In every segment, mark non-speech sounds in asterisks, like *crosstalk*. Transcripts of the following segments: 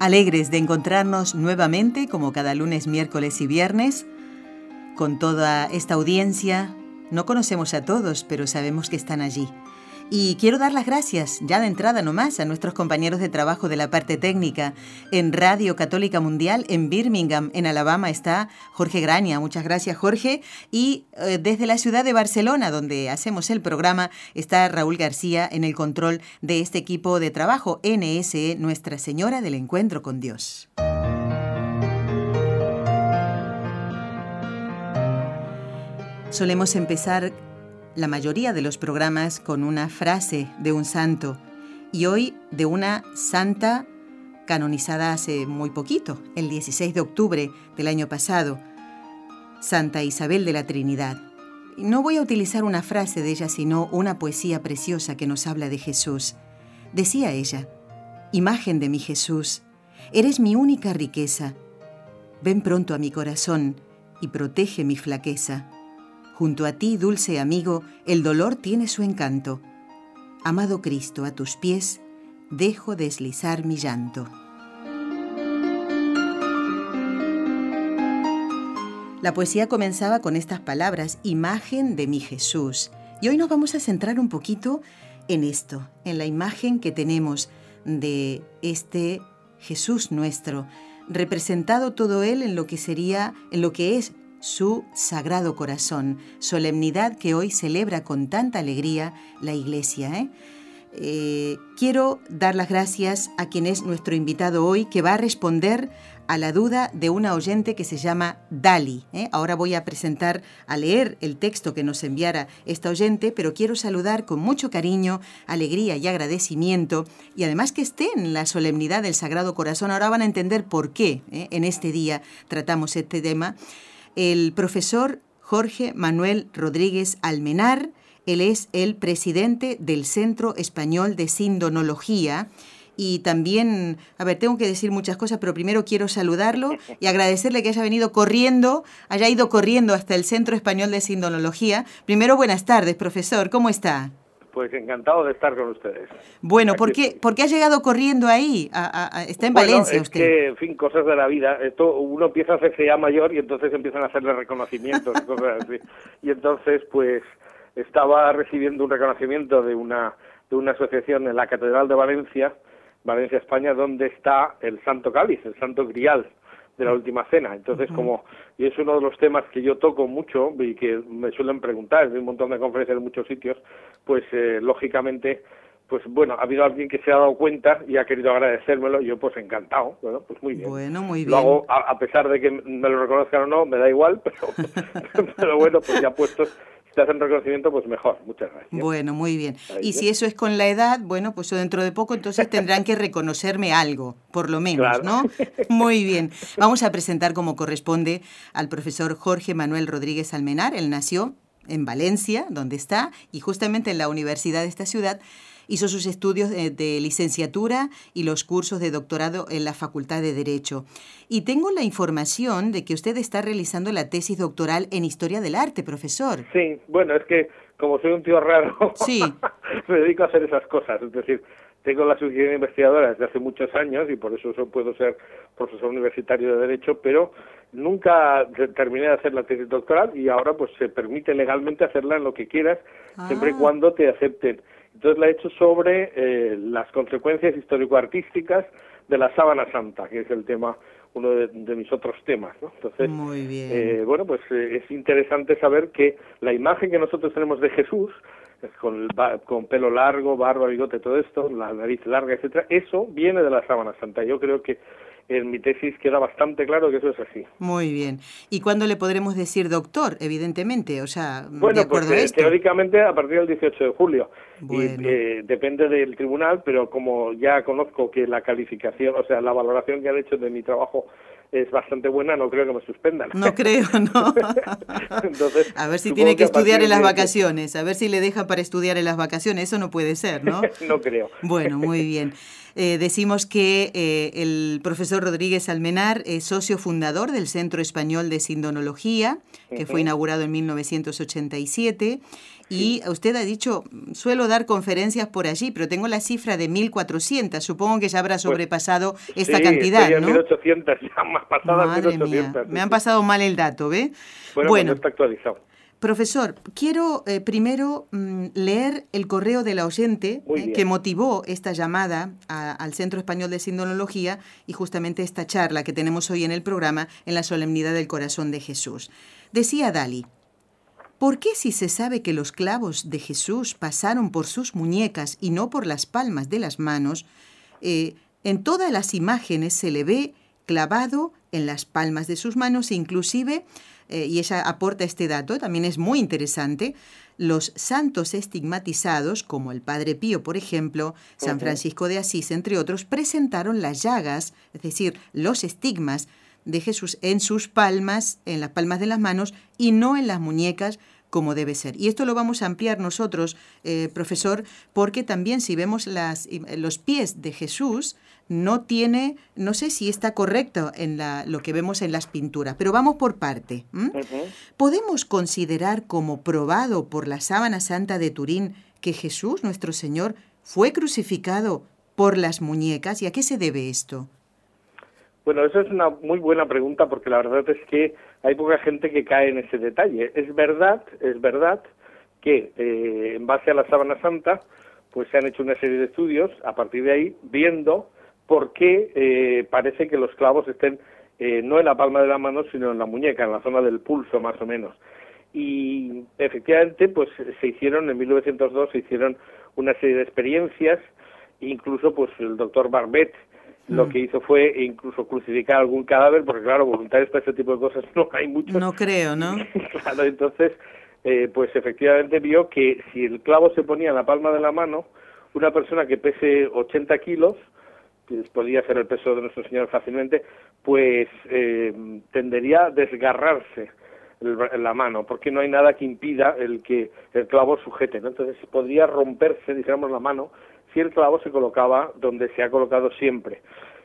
Alegres de encontrarnos nuevamente, como cada lunes, miércoles y viernes, con toda esta audiencia. No conocemos a todos, pero sabemos que están allí. Y quiero dar las gracias, ya de entrada nomás, a nuestros compañeros de trabajo de la parte técnica. En Radio Católica Mundial, en Birmingham, en Alabama, está Jorge Graña. Muchas gracias, Jorge. Y eh, desde la ciudad de Barcelona, donde hacemos el programa, está Raúl García en el control de este equipo de trabajo, NSE, Nuestra Señora del Encuentro con Dios. Solemos empezar la mayoría de los programas con una frase de un santo y hoy de una santa canonizada hace muy poquito, el 16 de octubre del año pasado, Santa Isabel de la Trinidad. No voy a utilizar una frase de ella, sino una poesía preciosa que nos habla de Jesús. Decía ella, Imagen de mi Jesús, eres mi única riqueza. Ven pronto a mi corazón y protege mi flaqueza. Junto a ti, dulce amigo, el dolor tiene su encanto. Amado Cristo, a tus pies, dejo deslizar mi llanto. La poesía comenzaba con estas palabras, imagen de mi Jesús. Y hoy nos vamos a centrar un poquito en esto, en la imagen que tenemos de este Jesús nuestro, representado todo él en lo que sería, en lo que es su Sagrado Corazón, solemnidad que hoy celebra con tanta alegría la Iglesia. ¿eh? Eh, quiero dar las gracias a quien es nuestro invitado hoy, que va a responder a la duda de una oyente que se llama Dali. ¿eh? Ahora voy a presentar, a leer el texto que nos enviara esta oyente, pero quiero saludar con mucho cariño, alegría y agradecimiento, y además que esté en la solemnidad del Sagrado Corazón. Ahora van a entender por qué en este día tratamos este tema el profesor Jorge Manuel Rodríguez Almenar. Él es el presidente del Centro Español de Sindonología. Y también, a ver, tengo que decir muchas cosas, pero primero quiero saludarlo y agradecerle que haya venido corriendo, haya ido corriendo hasta el Centro Español de Sindonología. Primero, buenas tardes, profesor, ¿cómo está? Pues encantado de estar con ustedes. Bueno, ¿por qué, ¿por qué ha llegado corriendo ahí? está en Valencia usted. Que, en fin, cosas de la vida. Esto uno empieza a hacerse ya mayor y entonces empiezan a hacerle reconocimientos y cosas así. *laughs* Y entonces, pues, estaba recibiendo un reconocimiento de una de una asociación en la Catedral de Valencia, Valencia, España, donde está el Santo Cáliz, el Santo Grial de la última cena. Entonces, como, y es uno de los temas que yo toco mucho y que me suelen preguntar en un montón de conferencias en muchos sitios, pues eh, lógicamente, pues bueno, ha habido alguien que se ha dado cuenta y ha querido agradecérmelo, y yo pues encantado, bueno, pues muy bien. Bueno, muy bien. Lo hago, a, pesar de que me lo reconozcan o no, me da igual, *laughs* pero, pero bueno, pues ya puestos si hacen reconocimiento, pues mejor. Muchas gracias. Bueno, muy bien. y si eso es con la edad, bueno, pues dentro de poco entonces tendrán que reconocerme algo, por lo menos, ¿no? Muy bien. Vamos a presentar como corresponde al profesor Jorge Manuel Rodríguez Almenar. Él nació en Valencia, donde está, y justamente en la universidad de esta ciudad Hizo sus estudios de, licenciatura y los cursos de doctorado en la Facultad de Derecho. Y tengo la información de que usted está realizando la tesis doctoral en Historia del Arte, profesor. Sí, bueno, es que como soy un tío raro, sí. *laughs* me dedico a hacer esas cosas. Es decir, tengo la suficiencia investigadora desde hace muchos años y por eso puedo ser profesor universitario de Derecho, pero nunca terminé de hacer la tesis doctoral y ahora pues se permite legalmente hacerla en lo que quieras, siempre y ah. cuando te acepten. Entonces la he hecho sobre eh, las consecuencias histórico-artísticas de la sábana santa, que es el tema, uno de, mis otros temas. ¿no? Entonces, Muy bien. Eh, bueno, pues eh, es interesante saber que la imagen que nosotros tenemos de Jesús, con, con pelo largo, barba, bigote, todo esto, la nariz larga, etcétera, eso viene de la sábana santa. Yo creo que en mi tesis queda bastante claro que eso es así. Muy bien. ¿Y cuándo le podremos decir doctor, evidentemente? O sea, bueno, de acuerdo pues, a eh, esto. teóricamente a partir del 18 de julio. Bueno. Y eh, depende del tribunal, pero como ya conozco que la calificación, o sea, la valoración que han hecho de mi trabajo es bastante buena, no creo que me suspendan. No creo, *laughs* no. Entonces, a ver si tiene que estudiar en las de- vacaciones, a ver si le dejan para estudiar en las vacaciones, eso no puede ser, ¿no? *laughs* no creo. Bueno, muy bien. Eh, decimos que eh, el profesor Rodríguez Almenar es socio fundador del Centro Español de Sindonología, que fue inaugurado en 1987. Y usted ha dicho, suelo dar conferencias por allí, pero tengo la cifra de 1.400. Supongo que ya habrá sobrepasado esta Sí, cantidad, estoy ¿no? 1800, *laughs* ya más pasadas Madre mía, 1800. me han pasado mal el dato, ¿ve? Bueno, bueno pues no está actualizado. Profesor, quiero eh, primero mm, leer el correo de la oyente eh, que motivó esta llamada a- al Centro Español de Sindonología y justamente esta charla que tenemos hoy en el programa en la Solemnidad del Corazón de Jesús. Decía Dali, ¿por qué si se sabe que los clavos de Jesús pasaron por sus muñecas y no por las palmas de las manos, eh, en todas las imágenes se le ve clavado en las palmas de sus manos, inclusive, eh, y ella aporta este dato, también es muy interesante, los santos estigmatizados, como el Padre Pío, por ejemplo, San. Francisco de Asís, entre otros, presentaron las llagas, es decir, los estigmas de Jesús en sus palmas, en las palmas de las manos, y no en las muñecas, como debe ser. Y esto lo vamos a ampliar nosotros, eh, profesor, porque también si vemos las, los pies de Jesús, no tiene, no sé si está correcto en la, lo que vemos en las pinturas, pero vamos por parte. ¿Podemos considerar como probado por la sábana santa de Turín que Jesús, nuestro Señor, fue crucificado por las muñecas? ¿Y a qué se debe esto? Bueno, esa es una muy buena pregunta porque la verdad es que hay poca gente que cae en ese detalle. Es verdad, es verdad que eh, en base a la sábana santa, pues se han hecho una serie de estudios a partir de ahí viendo por qué eh, parece que los clavos estén eh, no en la palma de la mano, sino en la muñeca, en la zona del pulso más o menos. Y efectivamente, pues se hicieron en 1902 se hicieron una serie de experiencias, incluso pues el doctor Barbet lo Mm. que hizo fue incluso crucificar algún cadáver, porque claro, voluntarios para este tipo de cosas *laughs* no hay muchos. No creo, ¿no? *laughs* claro, entonces, eh, pues efectivamente vio que si el clavo se ponía en la palma de la mano, una persona que pese 80 kilos, que podría ser el peso de nuestro Señor fácilmente, pues eh, tendería a desgarrarse la mano, porque no hay nada que impida el que el clavo sujete, ¿no? Entonces podría romperse, dijéramos, la mano si el clavo se colocaba donde se ha colocado siempre.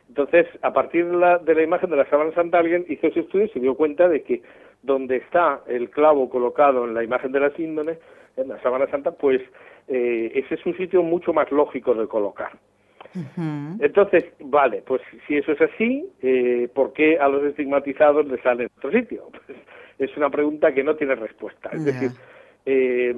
Entonces, a partir de la, de la imagen de la sábana santa, alguien hizo ese estudio y se dio cuenta de que donde está el clavo colocado en la imagen de la síndone, en la sábana santa, pues eh, ese es un sitio mucho más lógico de colocar. Entonces, vale, pues si eso es así, eh, ¿por qué a los estigmatizados les sale en otro sitio? *laughs* Pues es una pregunta que no tiene respuesta. Es decir, eh,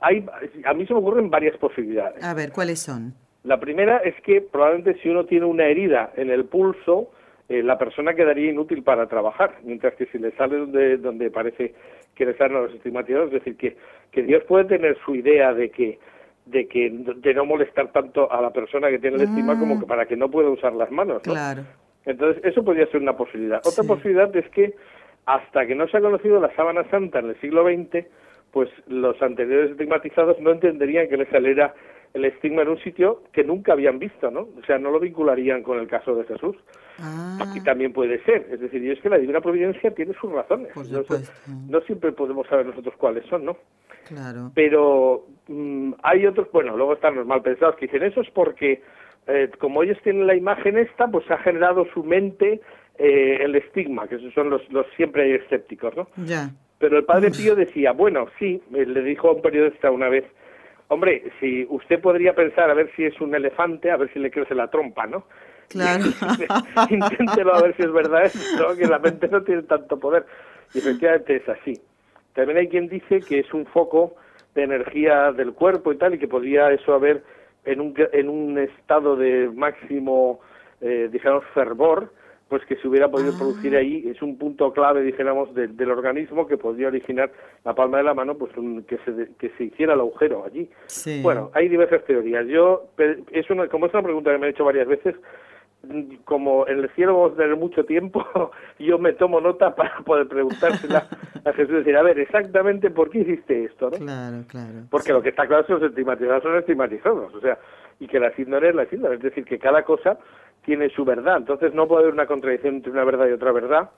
hay, a mí se me ocurren varias posibilidades. A ver, ¿cuáles son? La primera es que probablemente si uno tiene una herida en el pulso, eh, la persona quedaría inútil para trabajar, mientras que si le sale donde, donde parece que le salen los estigmatizados, es decir, que, que Dios puede tener su idea de que de que de no molestar tanto a la persona que tiene el estigma Mm. como que para que no pueda usar las manos, ¿no? Claro. Entonces, eso podría ser una posibilidad. Otra Sí. posibilidad es que hasta que no se ha conocido la sábana santa en el siglo XX, pues los anteriores estigmatizados no entenderían que les saliera el estigma en un sitio que nunca habían visto, ¿no? O sea, no lo vincularían con el caso de Jesús. Ah, Y también puede ser. Es decir, es que la divina providencia tiene sus razones. Por no siempre podemos saber nosotros cuáles son, ¿no? claro. pero mm, hay otros, bueno, luego están los mal pensados que dicen eso es porque eh, como ellos tienen la imagen esta, pues ha generado su mente eh, el estigma, que esos son los, los siempre escépticos, ¿no? Ya. Pero el padre Pío decía, bueno, sí, le dijo a un periodista una vez, hombre, si usted podría pensar a ver si es un elefante, a ver si le crece la trompa, ¿no? Claro. *laughs* Inténtelo a ver si es verdad eso, ¿no? que la mente no tiene tanto poder. Y efectivamente es así. También hay quien dice que es un foco de energía del cuerpo y tal, y que podría eso haber en un, en un estado de máximo, eh, digamos, fervor, pues que se hubiera podido Ah. producir ahí, es un punto clave, dijéramos, de- del organismo que podría originar la palma de la mano, pues un- que, se, que se hiciera el agujero allí. Sí. Bueno, hay diversas teorías. Yo, es una, como es una pregunta que me he hecho varias veces, como en el cielo vamos a tener mucho tiempo, *laughs* yo me tomo nota para poder preguntársela a Jesús y decir, a ver, exactamente por qué hiciste esto, ¿no? Claro, claro. Porque lo que está claro es que los estigmatizados son estigmatizados, o sea, y que la síndrome es la síndrome, es decir, que cada cosa tiene su verdad, entonces no puede haber una contradicción entre una verdad y otra verdad,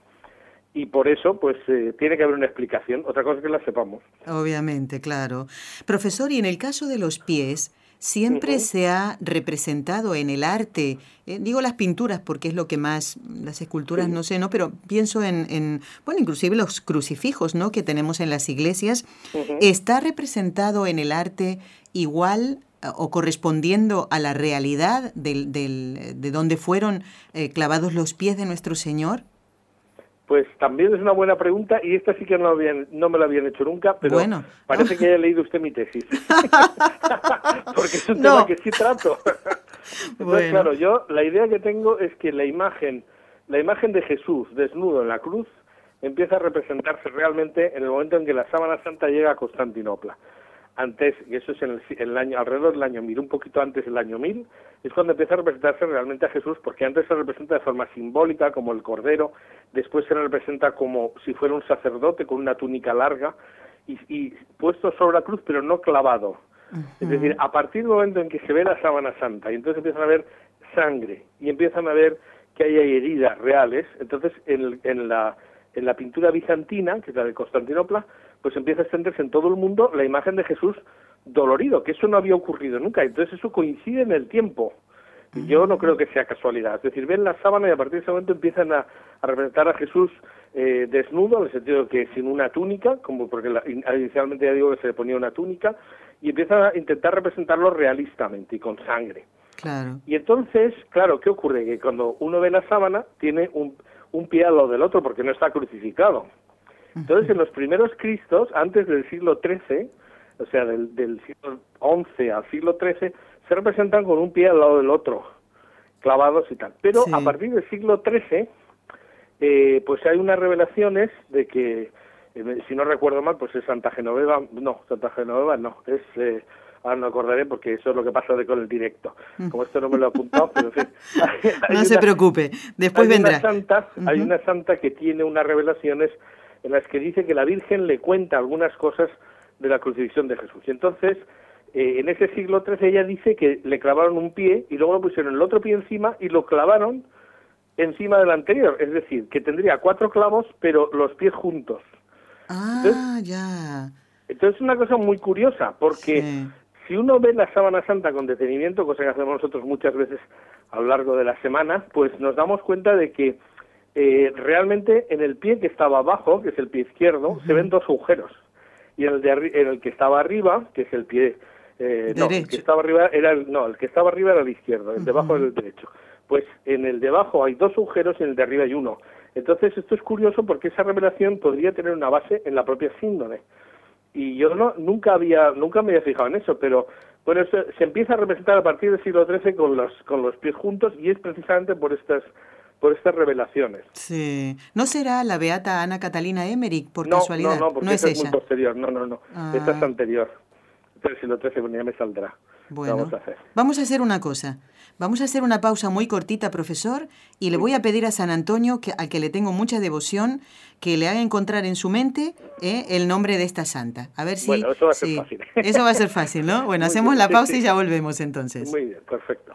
y por eso pues eh, tiene que haber una explicación, otra cosa es que la sepamos. Obviamente, claro. Profesor, y en el caso de los pies, siempre se ha representado en el arte, eh, digo las pinturas porque es lo que más, las esculturas no sé, ¿no? Pero pienso en, en, bueno, inclusive los crucifijos, ¿no? Que tenemos en las iglesias, ¿está representado en el arte igual o correspondiendo a la realidad del, del, de donde fueron eh, clavados los pies de nuestro Señor? Pues también es una buena pregunta y esta sí que no, habían, no me la habían hecho nunca, pero bueno. parece que haya leído usted mi tesis. *laughs* Porque es un no. tema que sí trato. *laughs* Entonces, bueno. claro, yo la idea que tengo es que la imagen, la imagen de Jesús desnudo en la cruz empieza a representarse realmente en el momento en que la sábana santa llega a Constantinopla antes, y eso es en el, en el, año, alrededor del año 1000, un poquito antes del año 1000, es cuando empieza a representarse realmente a Jesús, porque antes se representa de forma simbólica, como el cordero, después se representa como si fuera un sacerdote con una túnica larga y, y puesto sobre la cruz, pero no clavado. Uh -huh. Es decir, a partir del momento en que se ve la sábana santa, y entonces empiezan a ver sangre, y empiezan a ver que hay heridas reales, entonces en, en la en la pintura bizantina, que es la de Constantinopla, pues empieza a extenderse en todo el mundo la imagen de Jesús dolorido, que eso no había ocurrido nunca. Entonces eso coincide en el tiempo. Y yo no creo que sea casualidad. Es decir, ven la sábana y a partir de ese momento empiezan a, a representar a Jesús eh, desnudo, en el sentido de que sin una túnica, como porque la, inicialmente ya digo que se le ponía una túnica, y empiezan a intentar representarlo realistamente y con sangre. Claro. Y entonces, claro, ¿qué ocurre? Que cuando uno ve la sábana, tiene un, un pie al lado del otro porque no está crucificado. Entonces, en los primeros Cristos, antes del siglo XIII, o sea, del, del siglo XI al siglo XIII, se representan con un pie al lado del otro, clavados y tal. Pero sí. a partir del siglo XIII, eh, pues hay unas revelaciones de que, eh, si no recuerdo mal, pues es Santa Genoveva, no, Santa Genoveva no, es... Eh, ahora no acordaré porque eso es lo que pasa de con el directo. Como esto no me lo he apuntado, *laughs* pero en fin. Hay, hay no una, se preocupe, después hay vendrá. Una santa, uh -huh. Hay una santa que tiene unas revelaciones en las que dice que la Virgen le cuenta algunas cosas de la crucifixión de Jesús. Y entonces, eh, en ese siglo XIII ella dice que le clavaron un pie y luego le pusieron el otro pie encima y lo clavaron encima del anterior. Es decir, que tendría cuatro clavos, pero los pies juntos. Ah, entonces, ya. Entonces es una cosa muy curiosa, porque sí si uno ve la sábana santa con detenimiento, cosa que hacemos nosotros muchas veces a lo largo de la semana, pues nos damos cuenta de que eh, realmente en el pie que estaba abajo, que es el pie izquierdo, uh -huh. se ven dos agujeros. Y en el, de en el que estaba arriba, que es el pie... Eh, no, el que estaba arriba era el, no, el que estaba arriba era el izquierdo, el de abajo uh -huh. era el derecho. Pues en el de abajo hay dos agujeros y en el de arriba hay uno. Entonces esto es curioso porque esa revelación podría tener una base en la propia síndrome y yo no nunca había nunca me había fijado en eso pero bueno se empieza a representar a partir del siglo XIII con los con los pies juntos y es precisamente por estas por estas revelaciones. Sí. ¿No será la beata Ana Catalina Emmerich por no, casualidad? No, no, porque no es, es ella. muy posterior. No, no, no. Ah. Esta es anterior. Pero siglo XIII bueno, ya me saldrá. Bueno, vamos a hacer. Vamos a hacer una cosa. Vamos a hacer una pausa muy cortita, profesor, y le voy a pedir a San Antonio, que, al que le tengo mucha devoción, que le haga encontrar en su mente eh, el nombre de esta santa. A ver si... Bueno, eso va a ser sí. fácil. Eso va a ser *laughs* fácil, ¿no? Bueno, Muy hacemos bien, la pausa sí. y ya volvemos entonces. Muy bien, perfecto.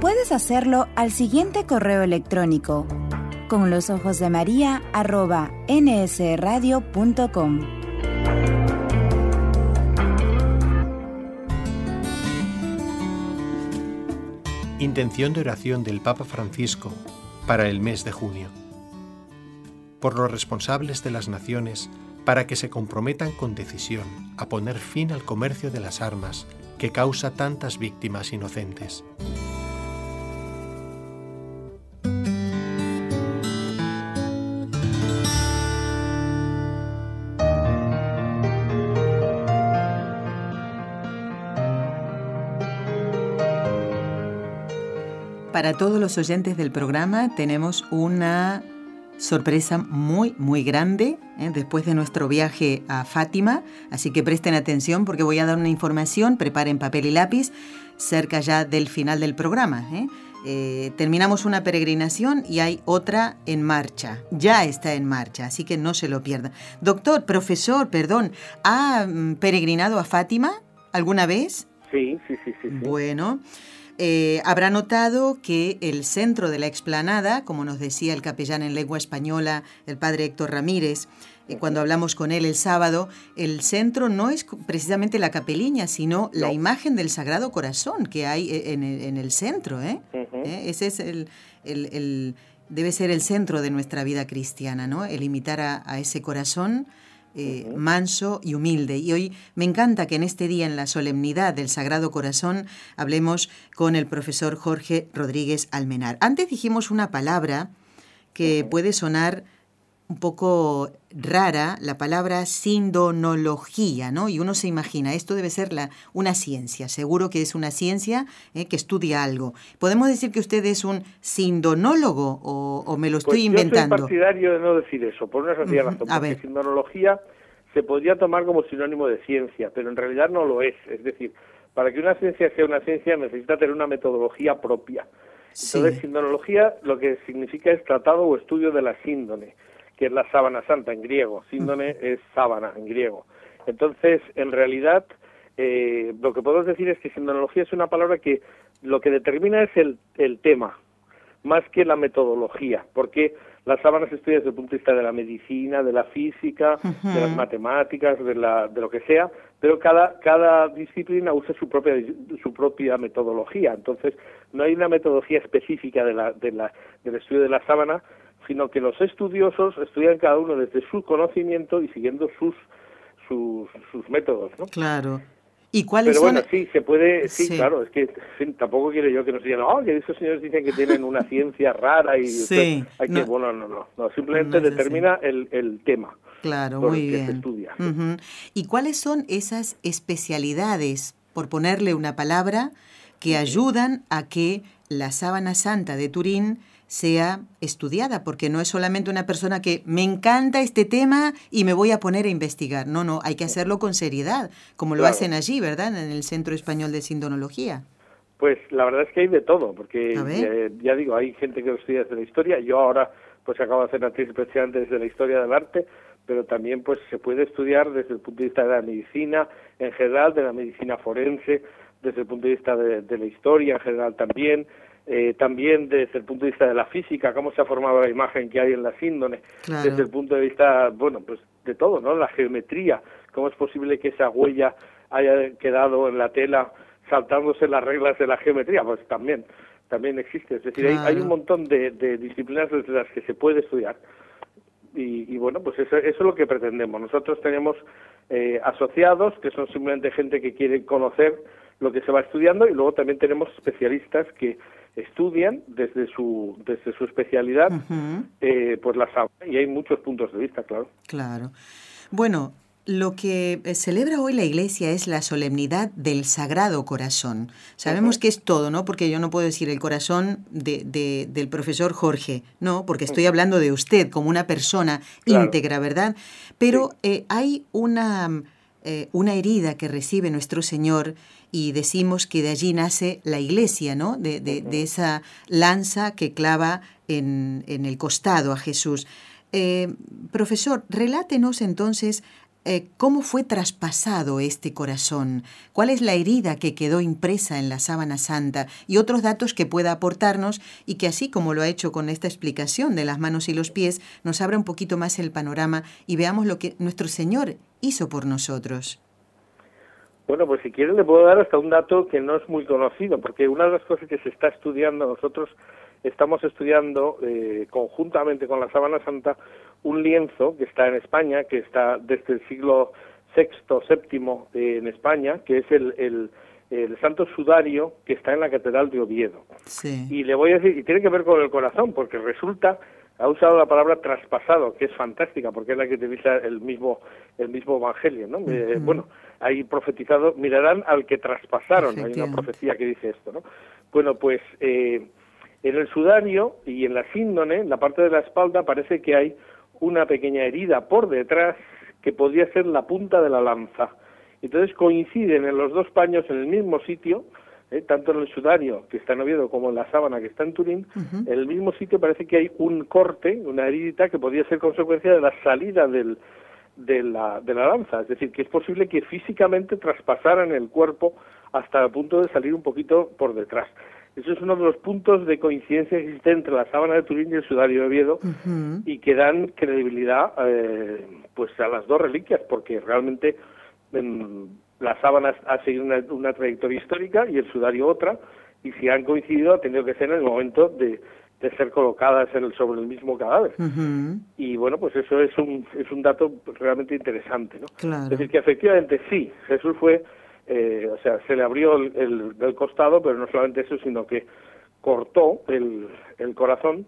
Puedes hacerlo al siguiente correo electrónico con los ojos de María arroba nsradio.com. Intención de oración del Papa Francisco para el mes de junio. Por los responsables de las naciones para que se comprometan con decisión a poner fin al comercio de las armas que causa tantas víctimas inocentes. Para todos los oyentes del programa tenemos una sorpresa muy, muy grande ¿eh? después de nuestro viaje a Fátima, así que presten atención porque voy a dar una información, preparen papel y lápiz, cerca ya del final del programa. ¿eh? Eh, terminamos una peregrinación y hay otra en marcha, ya está en marcha, así que no se lo pierdan. Doctor, profesor, perdón, ¿ha mm, peregrinado a Fátima alguna vez? Sí, sí, sí, sí. sí. Bueno. Eh, habrá notado que el centro de la explanada, como nos decía el capellán en lengua española, el padre Héctor Ramírez, eh, cuando hablamos con él el sábado, el centro no es precisamente la capeliña, sino la imagen del Sagrado Corazón que hay eh, en el, centro. Ese es el, debe ser el centro de nuestra vida cristiana, ¿no? El imitar a ese corazón eh, manso y humilde. Y hoy me encanta que en este día, en la solemnidad del Sagrado Corazón, hablemos con el profesor Jorge Rodríguez Almenar. Antes dijimos una palabra que puede sonar un poco rara la palabra sindonología, ¿no? Y uno se imagina, esto debe ser la, una ciencia, seguro que es una ciencia eh, que estudia algo. ¿Podemos decir que usted es un sindonólogo o, me lo estoy pues inventando? Yo soy partidario de no decir eso, por una sencilla razón, porque sindonología se podría tomar como sinónimo de ciencia, pero en realidad no lo es. Es decir, para que una ciencia sea una ciencia necesita tener una metodología propia. Entonces, sindonología lo que significa es tratado o estudio de la síndone que es la sábana santa en griego. Síndone es sábana en griego. Entonces, en realidad, eh, lo que podemos decir es que sindonología es una palabra que lo que determina es el, el tema, más que la metodología, porque las sábanas se estudia desde el punto de vista de la medicina, de la física, de las matemáticas, de, la, de lo que sea, pero cada, cada disciplina usa su propia, su propia metodología. Entonces, no hay una metodología específica de la, de la, del estudio de la sábana, sino que los estudiosos estudian cada uno desde su conocimiento y siguiendo sus sus, sus métodos, ¿no? Claro. ¿Y cuáles Pero bueno, sí, se puede, sí, claro, es que tampoco quiero yo que nos digan, oh, que esos señores dicen que tienen una *laughs* ciencia rara y sí, hay que, bueno, no, no, no, simplemente determina el, el, tema. Claro, muy bien. Se estudia. ¿Y cuáles son esas especialidades, por ponerle una palabra, que ayudan a que la sábana santa de Turín sea estudiada, porque no es solamente una persona que me encanta este tema y me voy a poner a investigar. No, no, hay que hacerlo con seriedad, como lo hacen allí, ¿verdad? En el Centro Español de Sindonología. Pues la verdad es que hay de todo, porque eh, ya, digo, hay gente que lo estudia desde la historia, yo ahora pues acabo de hacer una tesis precisamente desde la historia del arte, pero también pues se puede estudiar desde el punto de vista de la medicina en general, de la medicina forense, desde el punto de vista de la historia en general también, eh, también desde el punto de vista de la física, cómo se ha formado la imagen que hay en la síndone, desde el punto de vista, bueno, pues de todo, ¿no? La geometría, cómo es posible que esa huella haya quedado en la tela saltándose las reglas de la geometría, pues también, también existe. Es decir, hay, un montón de, disciplinas desde las que se puede estudiar. Y, bueno, pues eso, eso, es lo que pretendemos. Nosotros tenemos eh, asociados, que son simplemente gente que quiere conocer lo que se va estudiando, y luego también tenemos especialistas que estudian desde su desde su especialidad eh, pues la y hay muchos puntos de vista claro. Claro. Bueno lo que eh, celebra hoy la Iglesia es la solemnidad del Sagrado Corazón. Sabemos que es todo, ¿no? Porque yo no puedo decir el corazón de, del profesor Jorge, no, porque estoy hablando de usted como una persona íntegra, ¿verdad? Pero eh, hay una, una herida que recibe nuestro Señor y decimos que de allí nace la iglesia, ¿no? De, de, esa lanza que clava en, en, el costado a Jesús. Eh, profesor, relátenos entonces eh, cómo fue traspasado este corazón, cuál es la herida que quedó impresa en la sábana santa y otros datos que pueda aportarnos y que así como lo ha hecho con esta explicación de las manos y los pies, nos abra un poquito más el panorama y veamos lo que nuestro Señor hizo por nosotros. Bueno, pues si quieren le puedo dar hasta un dato que no es muy conocido, porque una de las cosas que se está estudiando, nosotros estamos estudiando eh, conjuntamente con la Sábana Santa un lienzo que está en España, que está desde el siglo VI, VII en España, que es el, el, el, Santo Sudario que está en la Catedral de Oviedo. Sí. Y le voy a decir, y tiene que ver con el corazón, porque resulta ha usado la palabra traspasado, que es fantástica, porque es la que utiliza el mismo, el mismo Evangelio, ¿no? Eh, bueno, hay profetizado, mirarán al que traspasaron, hay una profecía que dice esto, ¿no? Bueno, pues eh, en el sudario y en la síndone, en la parte de la espalda, parece que hay una pequeña herida por detrás que podría ser la punta de la lanza. Entonces coinciden en los dos paños en el mismo sitio, ¿eh? tanto en el sudario que está en Oviedo como en la sábana que está en Turín, en el mismo sitio parece que hay un corte, una herida que podría ser consecuencia de la salida del, de, la, de la lanza. Es decir, que es posible que físicamente traspasaran el cuerpo hasta el punto de salir un poquito por detrás. Eso es uno de los puntos de coincidencia que existe entre la sábana de Turín y el sudario de Oviedo y que dan credibilidad eh, pues a las dos reliquias, porque realmente en, la sábana ha seguido una, trayectoria histórica y el sudario otra, y si han coincidido ha tenido que ser en el momento de, ser colocadas en el, sobre el mismo cadáver. Y bueno, pues eso es un, es un dato realmente interesante, ¿no? Es decir, que efectivamente sí, Jesús fue, eh, o sea, se le abrió el, el, costado, pero no solamente eso, sino que cortó el, el corazón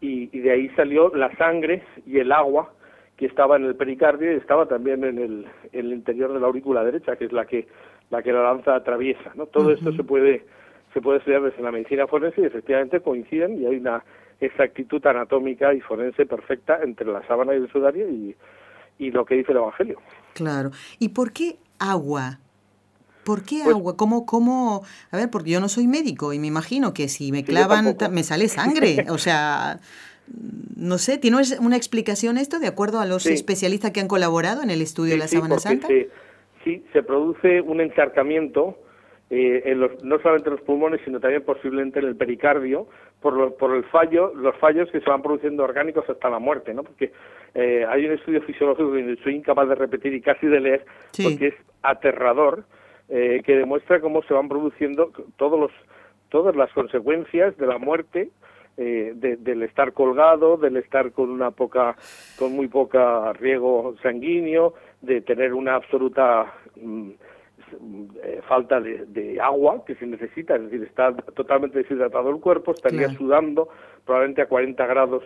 y, y de ahí salió la sangre y el agua que estaba en el pericardio y estaba también en el, en el interior de la aurícula derecha, que es la que la que la lanza atraviesa. ¿no? Todo esto se puede se puede estudiar desde la medicina forense y efectivamente coinciden y hay una exactitud anatómica y forense perfecta entre la sábana y el sudario y, y lo que dice el Evangelio. Claro. ¿Y por qué agua? ¿Por qué Pues agua? ¿Cómo, cómo? A ver, porque yo no soy médico y me imagino que si me clavan me sale sangre. O sea, no sé, ¿tiene una explicación esto de acuerdo a los especialistas que han colaborado en el estudio de la sí, Santa? se- sí, se produce un encharcamiento eh, en los, no solamente en los pulmones, sino también posiblemente en el pericardio, por, lo- por el fallo, los fallos que se van produciendo orgánicos hasta la muerte, ¿no? Porque eh, hay un estudio fisiológico que soy incapaz de repetir y casi de leer, porque es aterrador, eh, que demuestra cómo se van produciendo todos los, todas las consecuencias de la muerte eh, de- del estar colgado, del estar con una poca, con muy poca riego sanguíneo, de tener una absoluta mm, eh, falta de, de agua que se necesita, es decir, está totalmente deshidratado el cuerpo, estaría Claro. sudando probablemente a 40 grados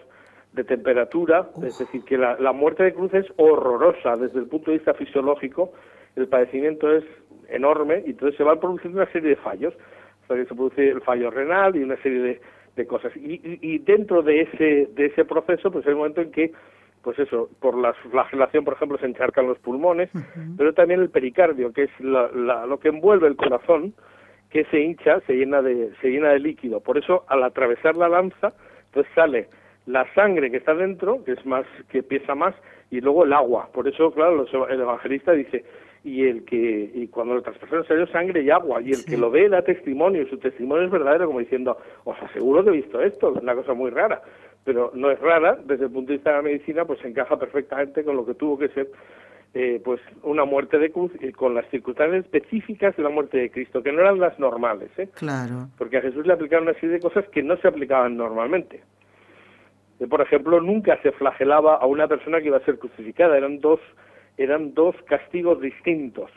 de temperatura, es decir, que la, la muerte de cruz es horrorosa desde el punto de vista fisiológico, el padecimiento es enorme y entonces se van produciendo una serie de fallos, hasta que se produce el fallo renal y una serie de, de cosas. Y, y- y dentro de ese, de ese proceso, pues hay un momento en que, pues eso, por la flagelación, por ejemplo, se encharcan los pulmones, pero también el pericardio, que es la- la- lo que envuelve el corazón, que se hincha, se llena de, se llena de líquido. Por eso, al atravesar la lanza, entonces sale la sangre que está dentro, que es más, que pesa más, y luego el agua. Por eso, claro, los- el evangelista dice, y el que, y cuando lo traspasaron salió sangre y agua, y el que lo ve da testimonio, y su testimonio es verdadero, como diciendo, os aseguro que he visto esto, es una cosa muy rara. Pero no es rara, desde el punto de vista de la medicina, pues encaja perfectamente con lo que tuvo que ser eh, pues una muerte de cruz y con las circunstancias específicas de la muerte de Cristo, que no eran las normales, ¿eh? Claro. porque a Jesús le aplicaron una serie de cosas que no se aplicaban normalmente. Eh, Por ejemplo, nunca se flagelaba a una persona que iba a ser crucificada, eran dos, eran dos castigos distintos.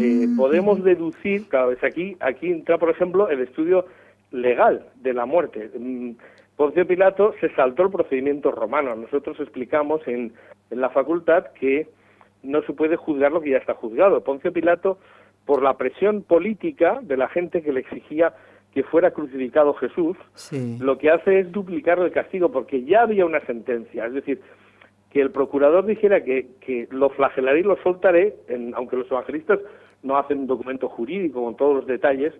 Eh, Mm, podemos deducir, cada vez aquí, aquí entra, por ejemplo, el estudio legal de la muerte. Mm, Poncio Pilato se saltó el procedimiento romano. Nosotros explicamos en, en la facultad que no se puede juzgar lo que ya está juzgado. Poncio Pilato, por la presión política de la gente que le exigía que fuera crucificado Jesús, Sí. lo que hace es duplicar el castigo porque ya había una sentencia. Es decir, que el procurador dijera que, que lo flagelaré y lo soltaré, en- aunque los evangelistas no hacen un documento jurídico con todos los detalles,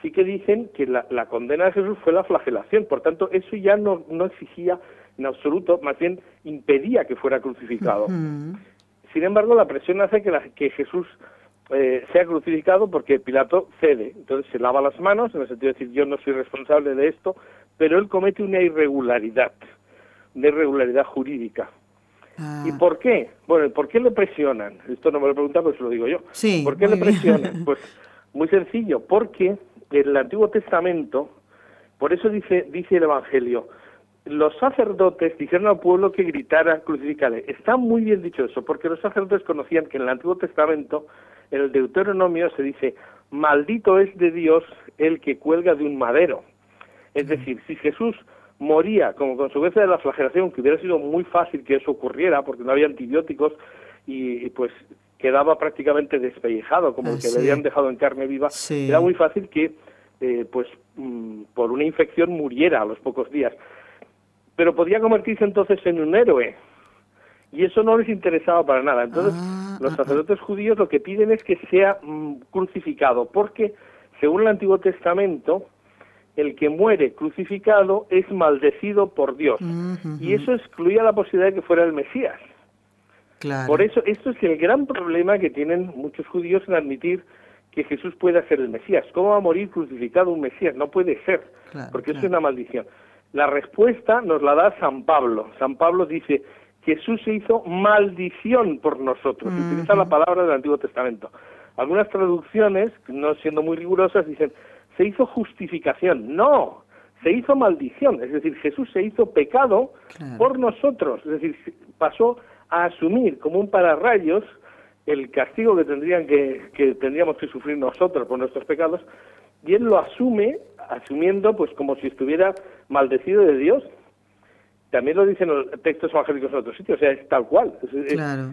sí que dicen que la, la condena de Jesús fue la flagelación. Por tanto, eso ya no, no exigía en absoluto, más bien impedía que fuera crucificado. Sin embargo, la presión hace que, la- que Jesús eh, sea crucificado porque Pilato cede. Entonces se lava las manos, en el sentido de decir yo no soy responsable de esto, pero él comete una irregularidad, una irregularidad jurídica. Ah, ¿Y por qué? Bueno, ¿por qué le presionan? Esto no me lo preguntan, pues lo digo yo. Sí, ¿Por qué le bien. presionan? *laughs* Pues muy sencillo, porque en el Antiguo Testamento, por eso dice, dice el Evangelio, los sacerdotes dijeron al pueblo que gritara crucificale. Está muy bien dicho eso, porque los sacerdotes conocían que en el Antiguo Testamento, en el Deuteronomio se dice, maldito es de Dios el que cuelga de un madero. Es decir, si Jesús moría como consecuencia de la flagelación, que hubiera sido muy fácil que eso ocurriera, porque no había antibióticos y, pues quedaba prácticamente despellejado, como el que le habían dejado en carne viva, era muy fácil que, eh, pues, mm, por una infección muriera a los pocos días pero podía convertirse entonces en un héroe. Y eso no les interesaba para nada. Entonces, ah, los ah, ah. sacerdotes judíos lo que piden es que sea mm, crucificado, porque según el Antiguo Testamento, el que muere crucificado es maldecido por Dios. Y eso excluía la posibilidad de que fuera el Mesías. Por eso, esto es el gran problema que tienen muchos judíos en admitir que Jesús pueda ser el Mesías. ¿Cómo va a morir crucificado un Mesías? No puede ser, porque eso es una maldición. La respuesta nos la da San Pablo. San Pablo dice, Jesús se hizo maldición por nosotros. Utiliza la palabra del Antiguo Testamento. Algunas traducciones, no siendo muy rigurosas, dicen, se hizo justificación. No, se hizo maldición. Es decir, Jesús se hizo pecado por nosotros. Es decir, pasó a asumir como un pararrayos el castigo que tendrían que, que tendríamos que sufrir nosotros por nuestros pecados y él lo asume asumiendo pues como si estuviera maldecido de Dios. También lo dicen los textos evangélicos en otros sitios, o sea, es tal cual.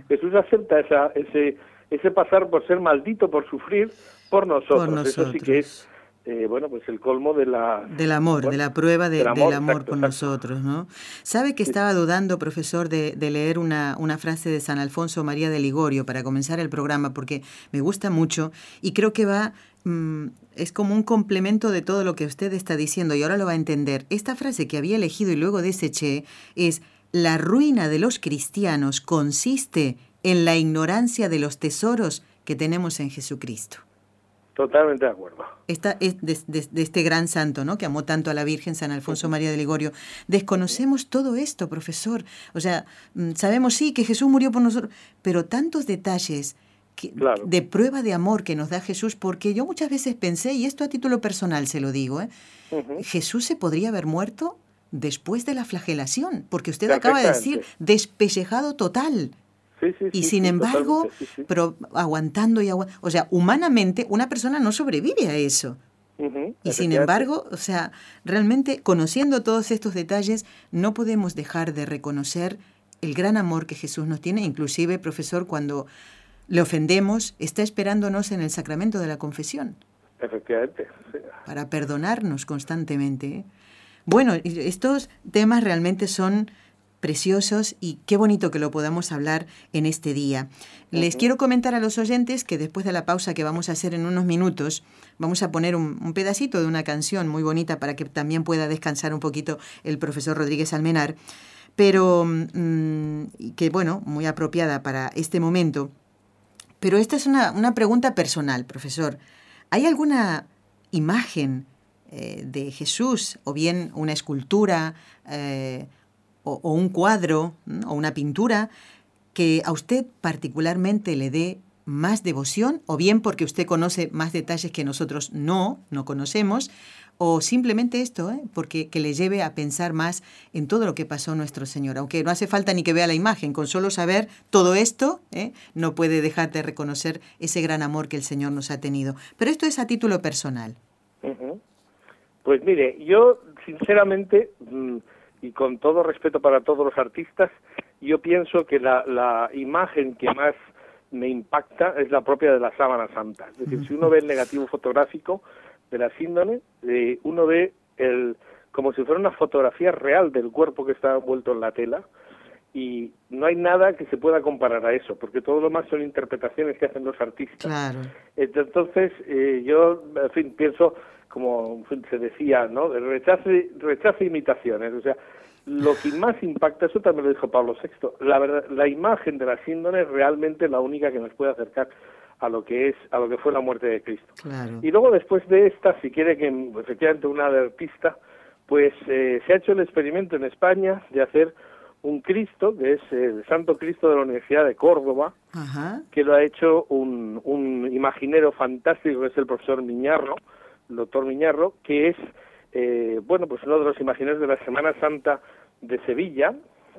Jesús acepta esa, ese, ese pasar por ser maldito, por sufrir por nosotros. Eso sí que es eh, bueno, pues el colmo de la... Del amor, de la prueba del amor, por nosotros, ¿no? ¿Sabe que estaba dudando, profesor, de, de leer una, una, frase de San Alfonso María de Ligorio para comenzar el programa, porque me gusta mucho y creo que va Mm, es como un complemento de todo lo que usted está diciendo y ahora lo va a entender. Esta frase que había elegido y luego deseché es, la ruina de los cristianos consiste en la ignorancia de los tesoros que tenemos en Jesucristo. Totalmente de acuerdo. Esta es de, este gran santo, ¿no? Que amó tanto a la Virgen, San Alfonso María de Ligorio. Desconocemos todo esto, profesor. O sea, mm, sabemos sí que Jesús murió por nosotros, pero tantos detalles de prueba de amor que nos da Jesús, porque yo muchas veces pensé, y esto a título personal se lo digo, ¿eh? Jesús se podría haber muerto después de la flagelación, porque usted acaba de decir despellejado total. Y sin embargo, pero aguantando y aguantando, o sea, humanamente una persona no sobrevive a eso. y sin embargo, o sea, realmente conociendo todos estos detalles, no podemos dejar de reconocer el gran amor que Jesús nos tiene, inclusive, profesor, cuando le ofendemos, está esperándonos en el sacramento de la confesión. Efectivamente. Para perdonarnos constantemente. ¿eh? Bueno, estos temas realmente son preciosos y qué bonito que lo podamos hablar en este día. Les quiero comentar a los oyentes que después de la pausa que vamos a hacer en unos minutos, vamos a poner un, pedacito de una canción muy bonita para que también pueda descansar un poquito el profesor Rodríguez Almenar, pero mm, que bueno, muy apropiada para este momento. Pero esta es una, pregunta personal, profesor. ¿Hay alguna imagen eh, de Jesús, o bien una escultura, eh, o, un cuadro, o una pintura, que a usted particularmente le dé más devoción, o bien porque usted conoce más detalles que nosotros no, no conocemos, o simplemente esto, ¿eh? porque que le lleve a pensar más en todo lo que pasó nuestro Señor. Aunque no hace falta ni que vea la imagen, con solo saber todo esto, ¿eh? no puede dejar de reconocer ese gran amor que el Señor nos ha tenido. Pero esto es a título personal. Pues mire, yo sinceramente, mm, y con todo respeto para todos los artistas, yo pienso que la, la imagen que más me impacta es la propia de la sábana santa. Es decir, si uno ve el negativo fotográfico, de la síndrome, eh, uno ve el, como si fuera una fotografía real del cuerpo que está envuelto en la tela y no hay nada que se pueda comparar a eso, porque todo lo más son interpretaciones que hacen los artistas. Entonces, eh, yo, en fin, pienso, como se decía, ¿no? Rechace, rechace imitaciones, o sea, lo que más impacta, eso también lo dijo Pablo VI, la, verdad, la imagen de la síndrome es realmente la única que nos puede acercar a lo que es a lo que fue la muerte de Cristo. Y luego después de esta, si quiere que efectivamente una artista, pues eh, se ha hecho el experimento en España de hacer un Cristo, que es el Santo Cristo de la Universidad de Córdoba, que lo ha hecho un, un imaginero fantástico, que es el profesor Miñarro, el doctor Miñarro, que es, eh, bueno, pues uno de los imagineros de la Semana Santa de Sevilla,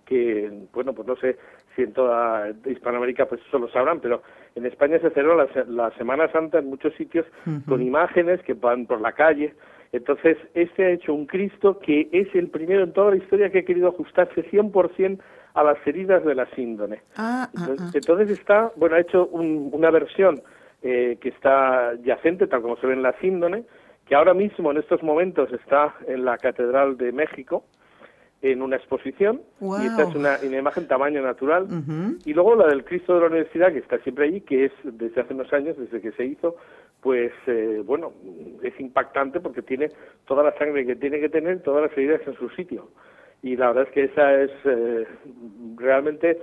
que, bueno, pues no sé si en toda Hispanoamérica pues eso lo sabrán, pero en España se celebra la, Semana Santa en muchos sitios con imágenes que van por la calle. Entonces, este ha hecho un Cristo que es el primero en toda la historia que ha querido ajustarse 100% a las heridas de la síndrome. Ah, ah, ah. entonces, está, bueno, ha hecho una versión eh, que está yacente, tal como se ve en la síndrome, que ahora mismo en estos momentos está en la Catedral de México, en una exposición y esta es una, imagen tamaño natural y luego la del Cristo de la Universidad que está siempre allí que es desde hace unos años desde que se hizo pues eh, bueno es impactante porque tiene toda la sangre que tiene que tener todas las heridas en su sitio y la verdad es que esa es eh, realmente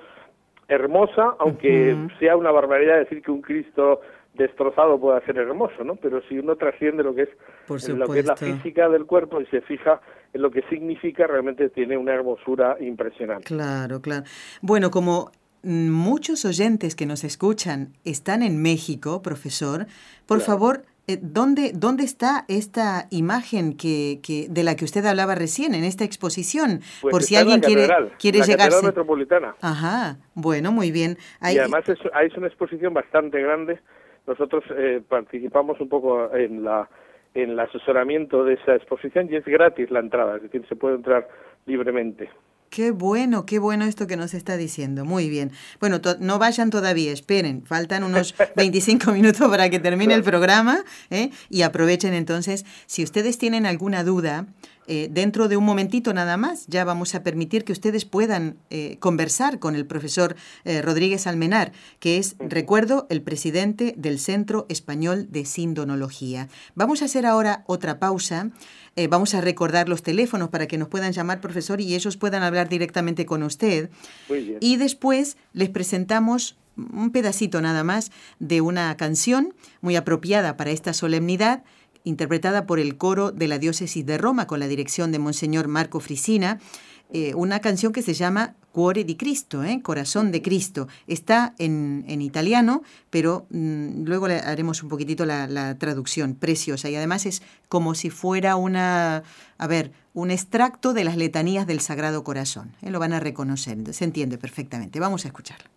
hermosa aunque sea una barbaridad decir que un Cristo destrozado puede ser hermoso, ¿no? Pero si uno trasciende lo que es lo que es la física del cuerpo y se fija en lo que significa, realmente tiene una hermosura impresionante. Claro, claro. Bueno, como muchos oyentes que nos escuchan están en México, profesor, por favor, eh, ¿dónde, ¿dónde está esta imagen que, que, de la que usted hablaba recién, en esta exposición? Pues por si alguien quiere, quiere la llegarse. metropolitana. Ajá, bueno, muy bien. Y además es, es una exposición bastante grande nosotros eh, participamos un poco en la en el asesoramiento de esa exposición y es gratis la entrada, es decir, se puede entrar libremente. Qué bueno, qué bueno esto que nos está diciendo. Muy bien. Bueno, no vayan todavía, esperen. Faltan unos *laughs* 25 minutos para que termine el programa ¿eh? y aprovechen entonces. Si ustedes tienen alguna duda, eh, dentro de un momentito nada más ya vamos a permitir que ustedes puedan eh, conversar con el profesor eh, Rodríguez Almenar, que es, recuerdo, el presidente del Centro Español de Sindonología. Vamos a hacer ahora otra pausa. vamos a recordar los teléfonos para que nos puedan llamar, profesor, y ellos puedan hablar directamente con usted. Y después les presentamos un pedacito nada más de una canción muy apropiada para esta solemnidad interpretada por el coro de la diócesis de Roma con la dirección de Monseñor Marco Frisina, eh, una canción que se llama Cuore di Cristo, ¿eh? Corazón de Cristo. Está en, italiano, pero mm, luego le haremos un poquitito la, traducción, preciosa. Y además es como si fuera una, a ver, un extracto de las letanías del Sagrado Corazón. ¿eh? Lo van a reconocer, se entiende perfectamente. Vamos a escucharlo.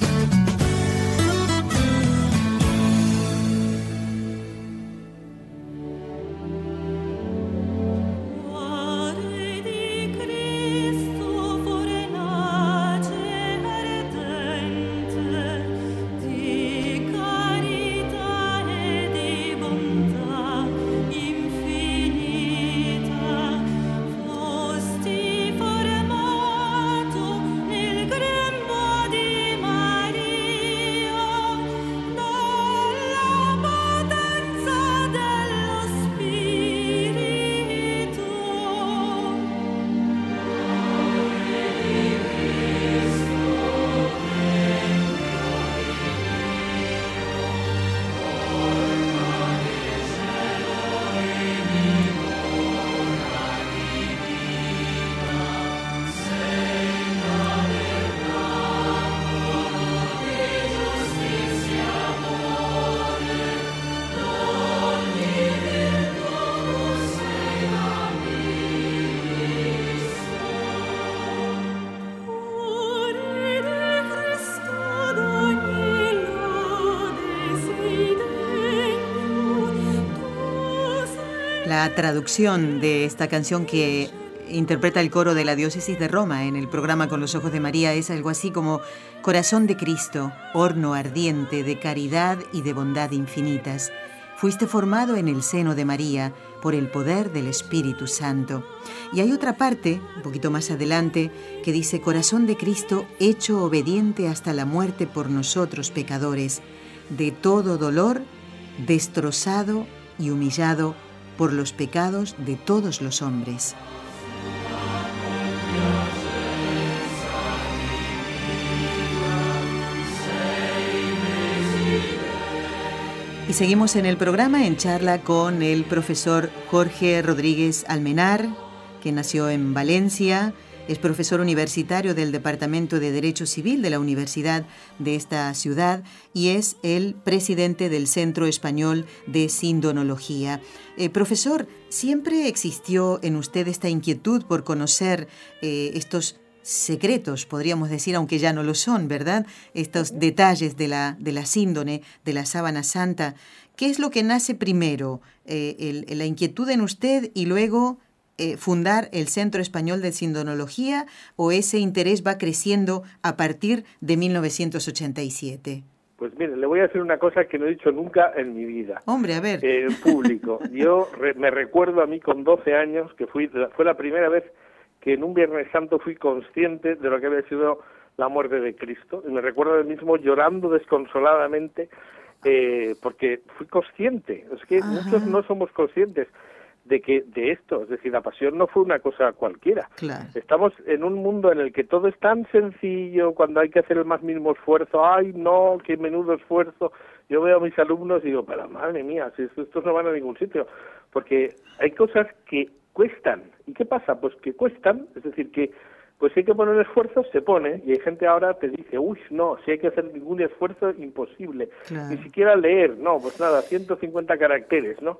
Traducción de esta canción que interpreta el coro de la diócesis de Roma en el programa Con los Ojos de María es algo así como Corazón de Cristo, horno ardiente de caridad y de bondad infinitas. Fuiste formado en el seno de María por el poder del Espíritu Santo. Y hay otra parte, un poquito más adelante, que dice Corazón de Cristo hecho obediente hasta la muerte por nosotros pecadores, de todo dolor, destrozado y humillado por los pecados de todos los hombres. Y seguimos en el programa en charla con el profesor Jorge Rodríguez Almenar, que nació en Valencia, es profesor universitario del Departamento de Derecho Civil de la Universidad de esta ciudad y es el presidente del Centro Español de Sindonología. Eh, profesor, ¿siempre existió en usted esta inquietud por conocer eh, estos secretos, podríamos decir, aunque ya no lo son, ¿verdad? Estos detalles de la, de la síndone, de la sábana santa. ¿Qué es lo que nace primero? Eh, ¿La inquietud en usted y luego eh, fundar el Centro Español de Sindonología o ese interés va creciendo a partir de 1987? Pues mire, le voy a decir una cosa que no he dicho nunca en mi vida. Hombre, a ver. En público. *laughs* Yo me recuerdo a mí con 12 años, que fui, fue la primera vez que en un Viernes Santo fui consciente de lo que había sido la muerte de Cristo. Y me recuerdo del mismo llorando desconsoladamente eh, porque fui consciente. Es que muchos no somos conscientes de que de esto, es decir, la pasión no fue una cosa cualquiera. Estamos en un mundo en el que todo es tan sencillo, cuando hay que hacer el más mínimo esfuerzo, ay no, qué menudo esfuerzo. Yo veo a mis alumnos y digo, pero madre mía, si estos no van a ningún sitio, porque hay cosas que cuestan. ¿Y qué pasa? Pues que cuestan, es decir, que pues si hay que poner esfuerzo, se pone, y hay gente ahora te dice, uy, no, si hay que hacer ningún esfuerzo, imposible. Ni siquiera leer, no, pues nada, 150 caracteres, ¿no?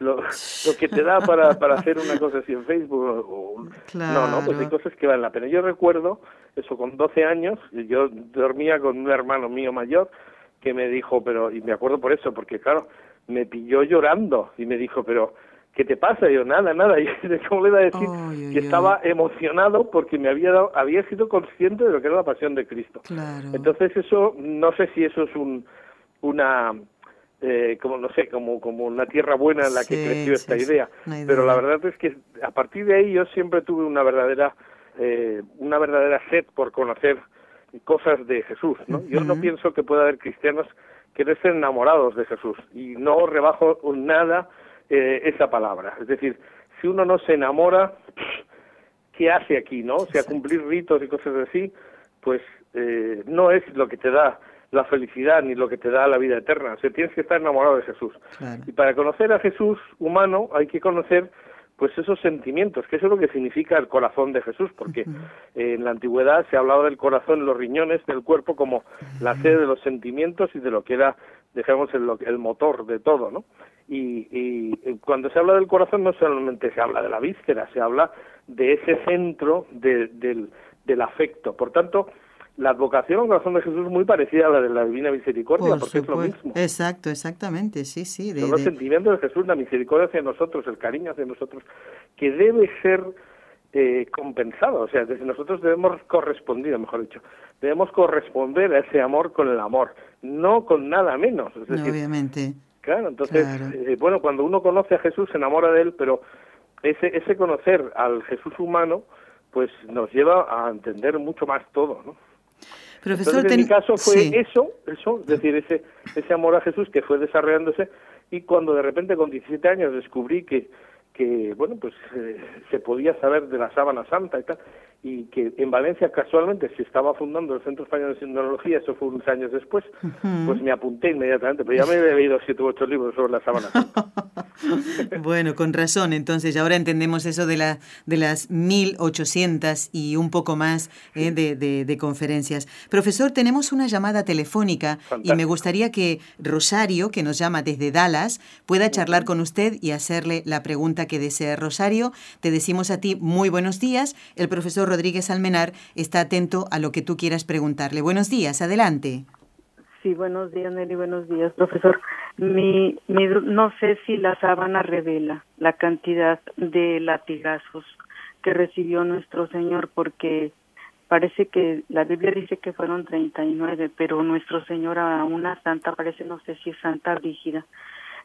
Lo, *laughs* lo que te da para, para hacer una cosa así en Facebook. No, no, pues hay cosas que valen la pena. Yo recuerdo, eso con 12 años, yo dormía con un hermano mío mayor que me dijo, pero, y me acuerdo por eso, porque claro, me pilló llorando y me dijo, pero ¿qué te pasa? yo, nada, nada. *laughs* Y cómo le iba a decir que estaba emocionado porque me había dado, había sido consciente de lo que era la pasión de Cristo. Entonces eso, no sé si eso es un, una, eh, como no sé, como, como una tierra buena en la que creció esta idea. Pero la verdad es que a partir de ahí yo siempre tuve una verdadera, eh, una verdadera sed por conocer cosas de Jesús, ¿no? Yo no pienso que pueda haber cristianos que no estén enamorados de Jesús y no rebajo nada eh, esa palabra. Es decir, si uno no se enamora, ¿qué hace aquí, no? O sea, cumplir ritos y cosas así, pues eh, no es lo que te da la felicidad ni lo que te da la vida eterna. O sea, tienes que estar enamorado de Jesús. Y para conocer a Jesús humano hay que conocer pues esos sentimientos, que eso es lo que significa el corazón de Jesús, porque en la antigüedad se hablaba del corazón, los riñones del cuerpo como la sede de los sentimientos y de lo que era, digamos, el, el motor de todo, ¿no? Y, y, cuando se habla del corazón no solamente se habla de la víscera, se habla de ese centro del, del afecto. Por tanto, la advocación al corazón de Jesús es muy parecida a la de la Divina Misericordia, porque es lo mismo. Exacto, exactamente, sí, sí. De, los sentimientos de Jesús, la misericordia hacia nosotros, el cariño hacia nosotros, que debe ser eh, compensado, o sea, desde nosotros debemos correspondir, mejor dicho, debemos corresponder a ese amor con el amor, no con nada menos. obviamente. Claro, entonces, eh, bueno, cuando uno conoce a Jesús se enamora de él, pero ese, ese conocer al Jesús humano, pues nos lleva a entender mucho más todo, ¿no? Profesor, en mi caso fue eso, eso, es decir, ese, ese amor a Jesús que fue desarrollándose y cuando de repente con 17 años descubrí que, que bueno, pues eh, se podía saber de la sábana santa y tal, y que en Valencia casualmente se estaba fundando el Centro Español de Sindonología, eso fue unos años después, pues me apunté inmediatamente, pero ya me había leído siete u ocho libros sobre la sábana. *laughs* bueno, con razón, entonces ahora entendemos eso de, la, de las 1800 y un poco más eh, de, de, conferencias. Profesor, tenemos una llamada telefónica y me gustaría que Rosario, que nos llama desde Dallas, pueda charlar con usted y hacerle la pregunta que desea. Rosario, te decimos a ti muy buenos días. El profesor Rodríguez Almenar está atento a lo que tú quieras preguntarle. Buenos días, adelante. Sí, buenos días, Nelly, buenos días, profesor. Mi, no sé si la sábana revela la cantidad de latigazos que recibió nuestro Señor, porque parece que la Biblia dice que fueron 39, pero nuestro Señor a una santa, parece, no sé si es Santa Brígida,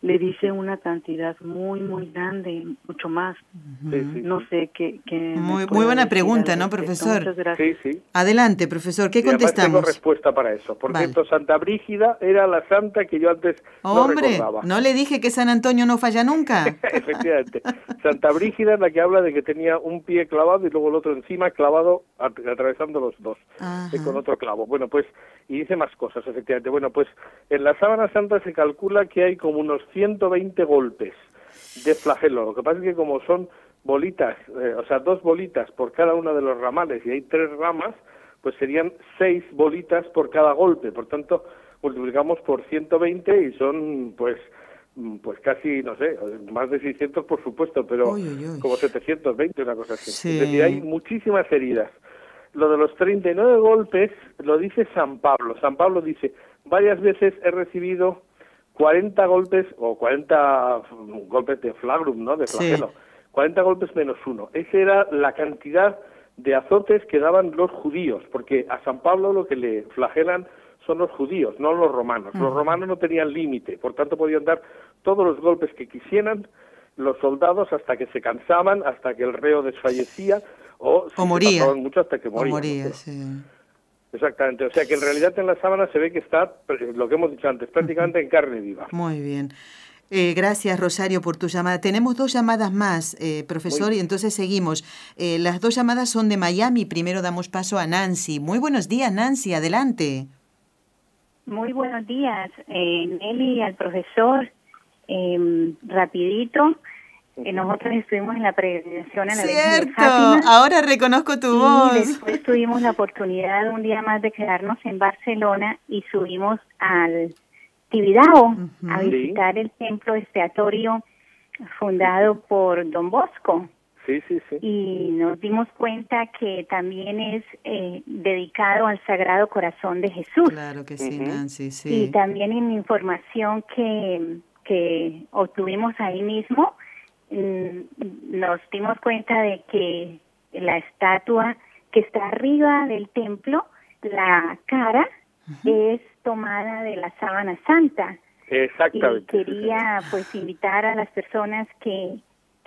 le dice una cantidad muy, muy grande, mucho más. no sé qué. muy, muy buena pregunta, ¿no, profesor? Muchas gracias. Sí, sí. Adelante, profesor, ¿qué contestamos? Tengo respuesta para eso. Por cierto, Santa Brígida era la santa que yo antes Hombre, no recordaba. no le dije que San Antonio no falla nunca. *laughs* Efectivamente. Santa Brígida es la que habla de que tenía un pie clavado y luego el otro encima clavado, atravesando los dos, con otro clavo. Bueno, pues Y dice más cosas, efectivamente. Bueno, pues en la sábana santa se calcula que hay como unos 120 golpes de flagelo. Lo que pasa es que como son bolitas, eh, o sea, dos bolitas por cada uno de los ramales y hay tres ramas, pues serían seis bolitas por cada golpe. Por tanto, multiplicamos por 120 y son, pues, mm, pues casi, no sé, más de 600 por supuesto, pero como 720, una cosa así. Es decir, hay muchísimas heridas. Lo de los 39 golpes lo dice San Pablo. San Pablo dice, varias veces he recibido 40 golpes o 40 golpes de flagrum, ¿no? De flagelo. 40 golpes menos uno. Esa era la cantidad de azotes que daban los judíos, porque a San Pablo lo que le flagelan son los judíos, no los romanos. Los romanos no tenían límite, por tanto podían dar todos los golpes que quisieran los soldados hasta que se cansaban, hasta que el reo desfallecía o, moría. mucho hasta que moría. Exactamente, o sea que en realidad en la sábana se ve que está, lo que hemos dicho antes, prácticamente en carne viva. *laughs* Muy bien. Eh, gracias, Rosario, por tu llamada. Tenemos dos llamadas más, eh, profesor, y entonces seguimos. Eh, las dos llamadas son de Miami. Primero damos paso a Nancy. Muy buenos días, Nancy. Adelante. Muy buenos días, Nelly, al profesor. Em, nosotros estuvimos en la peregrinación en la Cierto, ahora reconozco tu voz. Después tuvimos la oportunidad un día más de quedarnos en Barcelona y subimos al Tibidabo a visitar el templo expiatorio fundado por Don Bosco. Sí, sí, sí. Y nos dimos cuenta que también es eh, dedicado al Sagrado Corazón de Jesús. Claro que sí, Nancy, sí. Y también en información que, que obtuvimos ahí mismo, nos dimos cuenta de que la estatua que está arriba del templo, la cara, es tomada de la sábana santa. Exactamente. Y quería pues invitar a las personas que,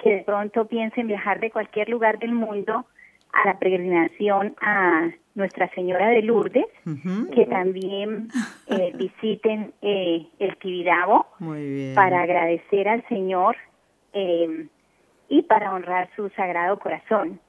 que de pronto piensen viajar de cualquier lugar del mundo a la peregrinación a Nuestra Señora de Lourdes, que también eh, *laughs* visiten eh, el Tibidabo para agradecer al Señor eh, y para honrar su sagrado corazón.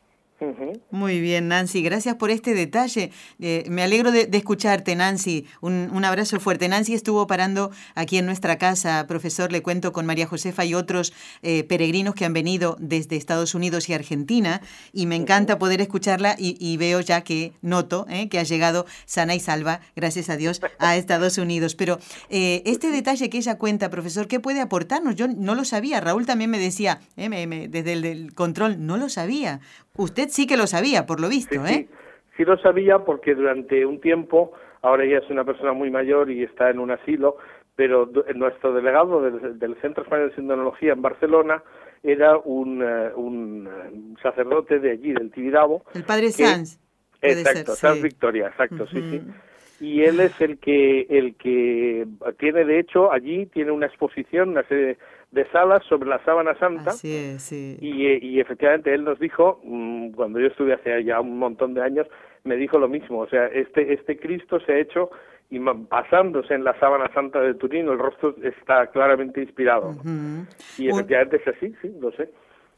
Muy bien, Nancy. Gracias por este detalle. Eh, me alegro de, escucharte, Nancy. Un, un, abrazo fuerte. Nancy estuvo parando aquí en nuestra casa, profesor. Le cuento con María Josefa y otros eh, peregrinos que han venido desde Estados Unidos y Argentina. Y me encanta poder escucharla y, veo ya que noto eh, que ha llegado sana y salva, gracias a Dios, a Estados Unidos. Pero este detalle que ella cuenta, profesor, ¿qué puede aportarnos? Yo no lo sabía. Raúl también me decía, desde el control, no lo sabía. Usted sí que lo sabía, por lo visto, ¿eh? Sí, sí lo sabía porque durante un tiempo, ahora ya es una persona muy mayor y está en un asilo, pero nuestro delegado del, Centro Español de Sindonología en Barcelona era un, eh, un, eh, sacerdote de allí, del Tibidabo. El padre Sanz. Exacto, Sanz Victoria, exacto, sí, sí y él es el que el que tiene de hecho allí tiene una exposición una serie de salas sobre la sábana santa. Sí. Y, y, efectivamente él nos dijo mm, cuando yo estuve hace ya un montón de años me dijo lo mismo. O sea este este Cristo se ha hecho y basándose en la sábana santa de Turín el rostro está claramente inspirado. Y efectivamente es así sí lo sé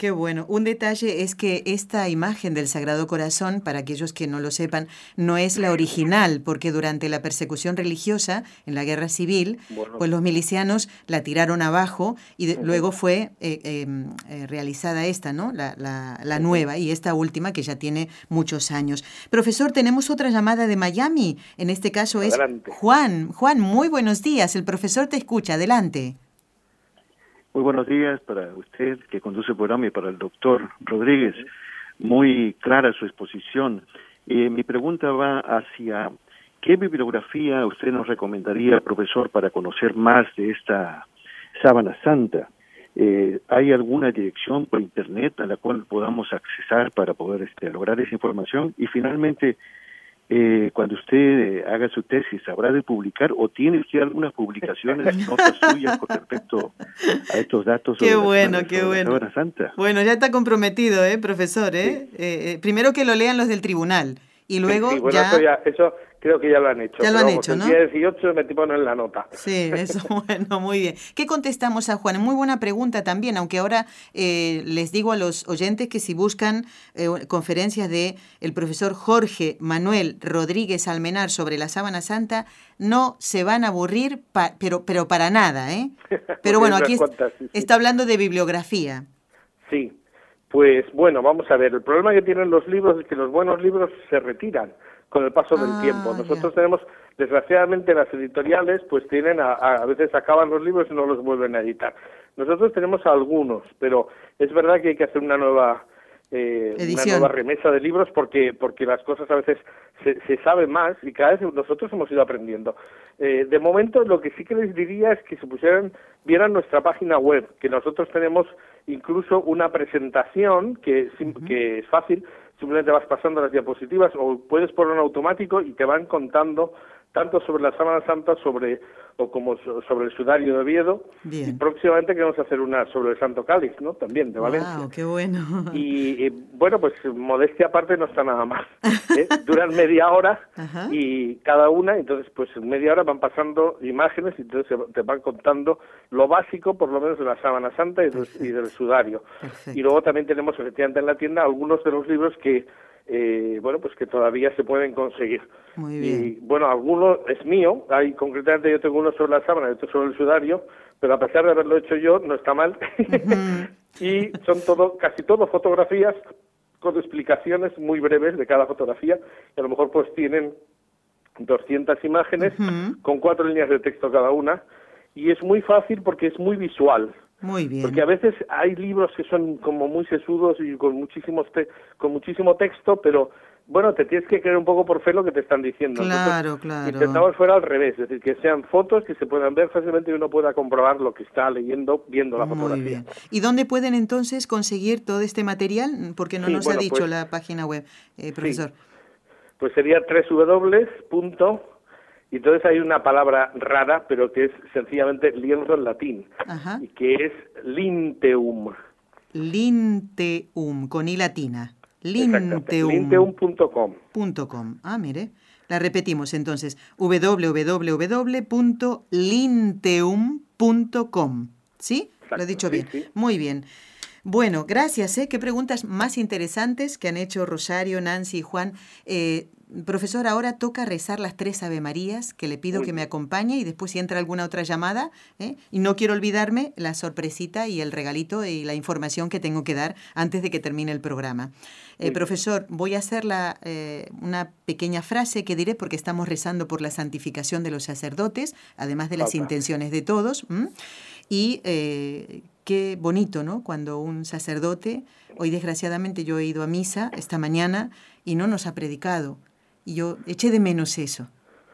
Qué bueno. Un detalle es que esta imagen del Sagrado Corazón, para aquellos que no lo sepan, no es la original, porque durante la persecución religiosa en la guerra civil, pues los milicianos la tiraron abajo y luego fue eh, em, eh, realizada esta, ¿no? La, la, nueva y esta última que ya tiene muchos años. Profesor, tenemos otra llamada de Miami. En este caso es Juan. Juan, muy buenos días. El profesor te escucha. Adelante. Muy buenos días para usted que conduce el programa y para el doctor Rodríguez. Muy clara su exposición. Eh, mi pregunta va hacia qué bibliografía usted nos recomendaría, profesor, para conocer más de esta sábana santa. Eh, ¿Hay alguna dirección por internet a la cual podamos accesar para poder este, lograr esa información? Y finalmente, eh, cuando usted eh, haga su tesis, ¿habrá de publicar o tiene usted algunas publicaciones, *laughs* notas suyas con respecto a estos datos? Qué bueno, qué bueno. Santa? Bueno, ya está comprometido, ¿eh, profesor? ¿eh? Eh, primero que lo lean los del tribunal y luego ya... Eso, creo que ya lo han hecho. Ya lo han hecho, ¿no? El día 18 me ponen en la nota. Sí, eso, *laughs* bueno, muy bien. ¿Qué contestamos a Juan? Muy buena pregunta también, aunque ahora eh, les digo a los oyentes que si buscan eh, conferencias de el profesor Jorge Manuel Rodríguez Almenar sobre la sábana santa, no se van a aburrir, pero, pero para nada, ¿eh? *laughs* Pero bueno, aquí está hablando de bibliografía. Sí, pues bueno, vamos a ver, el problema que tienen los libros es que los buenos libros se retiran con el paso del ah, tiempo. Nosotros tenemos, desgraciadamente, las editoriales, pues tienen, a, veces acaban los libros y no los vuelven a editar. Nosotros tenemos algunos, pero es verdad que hay que hacer una nueva eh, una nueva remesa de libros porque porque las cosas a veces se, se sabe más y cada vez nosotros hemos ido aprendiendo. Eh, de momento lo que sí que les diría es que se pusieran, vieran nuestra página web, que nosotros tenemos incluso una presentación que, que es fácil, simplemente vas pasando las diapositivas o puedes poner un automático y te van contando tanto sobre la Sábana Santa sobre o como sobre el sudario de Oviedo y próximamente queremos hacer una sobre el Santo Cáliz, ¿no? También de Valencia. Wow, qué bueno. *laughs* Y, bueno, pues modestia aparte no está nada más. ¿eh? *laughs* Duran media hora y cada una, entonces pues en media hora van pasando imágenes y entonces te van contando lo básico, por lo menos de la Sábana Santa y del, sudario. Y luego también tenemos efectivamente en la tienda algunos de los libros que eh, bueno, pues que todavía se pueden conseguir. Muy bien. Y bueno, alguno es mío, hay concretamente yo tengo uno sobre la sábana y otro sobre el sudario, pero a pesar de haberlo hecho yo, no está mal. *laughs* y son todo, casi todo fotografías con explicaciones muy breves de cada fotografía, y a lo mejor pues tienen 200 imágenes con cuatro líneas de texto cada una, y es muy fácil porque es muy visual. Muy bien. Porque a veces hay libros que son como muy sesudos y con muchísimos con muchísimo texto, pero bueno, te tienes que creer un poco por fe lo que te están diciendo. Claro, claro. Intentamos fuera al revés, es decir, que sean fotos que se puedan ver fácilmente y uno pueda comprobar lo que está leyendo viendo la fotografía. Muy bien. ¿Y dónde pueden entonces conseguir todo este material? Porque no nos ha dicho pues la página web, eh, profesor. Pues sería www y entonces hay una palabra rara, pero que es sencillamente lienzo en latín, y que es linteum. Linteum, con i latina. Linteum. Linteum.com. .com. Ah, mire. La repetimos entonces. www.linteum.com. ¿Sí? Lo he dicho bien. Muy bien. Bueno, gracias. ¿eh? Qué preguntas más interesantes que han hecho Rosario, Nancy y Juan. Eh, Profesor, ahora toca rezar las tres Ave Marías, que le pido que me acompañe y después si entra alguna otra llamada. ¿eh? Y no quiero olvidarme la sorpresita y el regalito y la información que tengo que dar antes de que termine el programa. Eh, profesor, voy a hacer la, eh, una pequeña frase que diré porque estamos rezando por la santificación de los sacerdotes, además de las intenciones de todos. Y qué bonito, ¿no? Cuando un sacerdote, hoy desgraciadamente yo he ido a misa esta mañana y no nos ha predicado y yo eché de menos eso.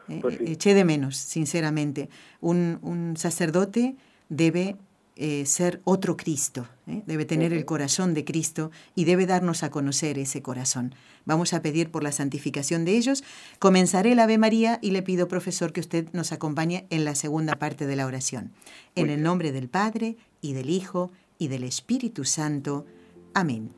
¿eh? Pues eché de menos, sinceramente. Un, un sacerdote debe eh, ser otro Cristo, ¿eh? debe tener el corazón de Cristo y debe darnos a conocer ese corazón. Vamos a pedir por la santificación de ellos. Comenzaré el Ave María y le pido, profesor, que usted nos acompañe en la segunda parte de la oración. En el nombre del Padre, y del Hijo, y del Espíritu Santo. Amén.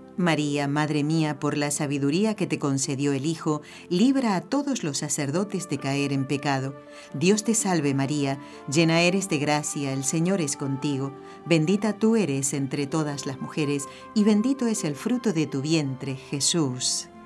María, Madre mía, por la sabiduría que te concedió el Hijo, libra a todos los sacerdotes de caer en pecado. Dios te salve María, llena eres de gracia, el Señor es contigo, bendita tú eres entre todas las mujeres, y bendito es el fruto de tu vientre, Jesús.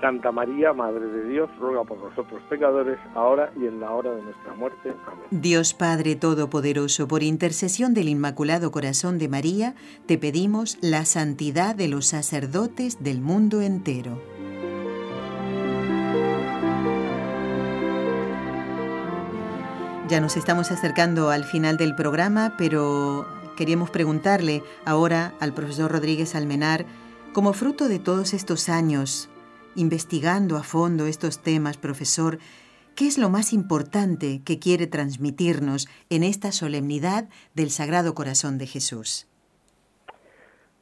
Santa María, Madre de Dios, ruega por nosotros pecadores, ahora y en la hora de nuestra muerte. Amén. Dios Padre Todopoderoso, por intercesión del Inmaculado Corazón de María, te pedimos la santidad de los sacerdotes del mundo entero. Ya nos estamos acercando al final del programa, pero queríamos preguntarle ahora al profesor Rodríguez Almenar, como fruto de todos estos años investigando a fondo estos temas, profesor, ¿qué es lo más importante que quiere transmitirnos en esta solemnidad del Sagrado Corazón de Jesús?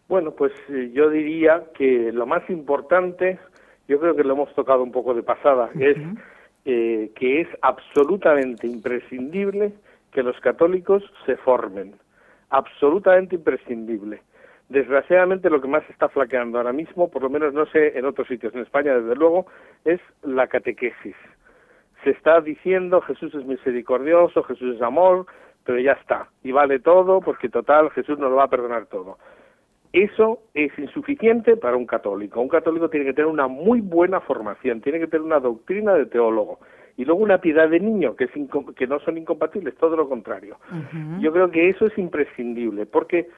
Bueno, pues eh, yo diría que lo más importante, yo creo que lo hemos tocado un poco de pasada, es eh, que es absolutamente imprescindible que los católicos se formen, absolutamente imprescindible. Desgraciadamente lo que más está flaqueando ahora mismo, por lo menos no sé en otros sitios, en España desde luego, es la catequesis. Se está diciendo Jesús es misericordioso, Jesús es amor, pero ya está, y vale todo porque total Jesús nos lo va a perdonar todo. Eso es insuficiente para un católico. Un católico tiene que tener una muy buena formación, tiene que tener una doctrina de teólogo y luego una piedad de niño, que, que no son incompatibles, todo lo contrario. Yo creo que eso es imprescindible, porque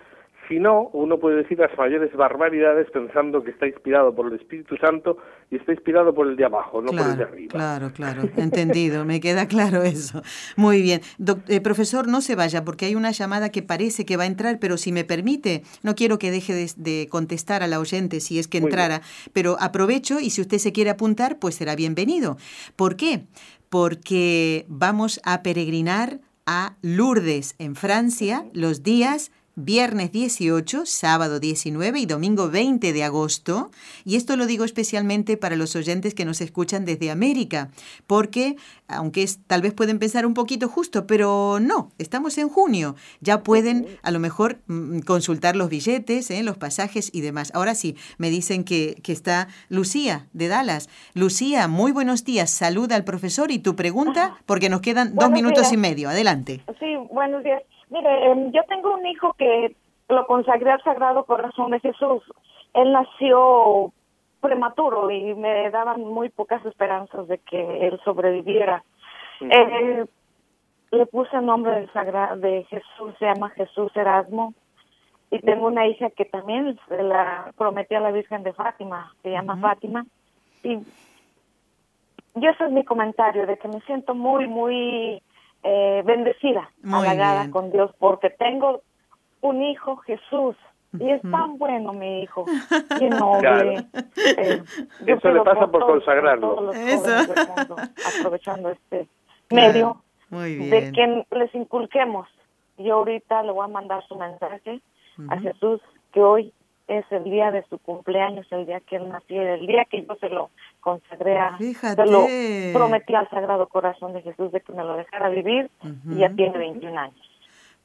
si no, uno puede decir las mayores barbaridades pensando que está inspirado por el Espíritu Santo y está inspirado por el de abajo, no por el de arriba. Claro, claro, entendido, me queda claro eso. Muy bien. Eh, profesor, no se vaya porque hay una llamada que parece que va a entrar, pero si me permite, no quiero que deje de, contestar a la oyente si es que entrara, pero aprovecho y si usted se quiere apuntar, pues será bienvenido. ¿Por qué? Porque vamos a peregrinar a Lourdes, en Francia, los días viernes 18, sábado 19 y domingo 20 de agosto. Y esto lo digo especialmente para los oyentes que nos escuchan desde América, porque aunque es, tal vez pueden pensar un poquito justo, pero no, estamos en junio. Ya pueden a lo mejor mm, consultar los billetes, ¿eh? los pasajes y demás. Ahora sí, me dicen que, que está Lucía de Dallas. Lucía, muy buenos días. Saluda al profesor y tu pregunta, porque nos quedan dos minutos y medio. Adelante. Sí, buenos días. Mire, em, yo tengo un hijo que lo consagré al Sagrado Corazón de Jesús. Él nació prematuro y me daban muy pocas esperanzas de que él sobreviviera. Eh, le puse el nombre del Sagrado de Jesús, se llama Jesús Erasmo. Y tengo una hija que también se la prometió a la Virgen de Fátima, se llama Fátima. Y yo ese es mi comentario, de que me siento muy, muy eh, bendecida, halagada con Dios, porque tengo un hijo, Jesús, y es tan bueno mi hijo, *laughs* que no eh, Eso le pasa por consagrarlo. aprovechando este medio, de que les inculquemos. Yo ahorita le voy a mandar su mensaje a Jesús, que hoy es el día de su cumpleaños, el día que él nació, el día que yo se lo consagré, a, se lo prometí al Sagrado Corazón de Jesús de que me lo dejara vivir y ya tiene 21 años.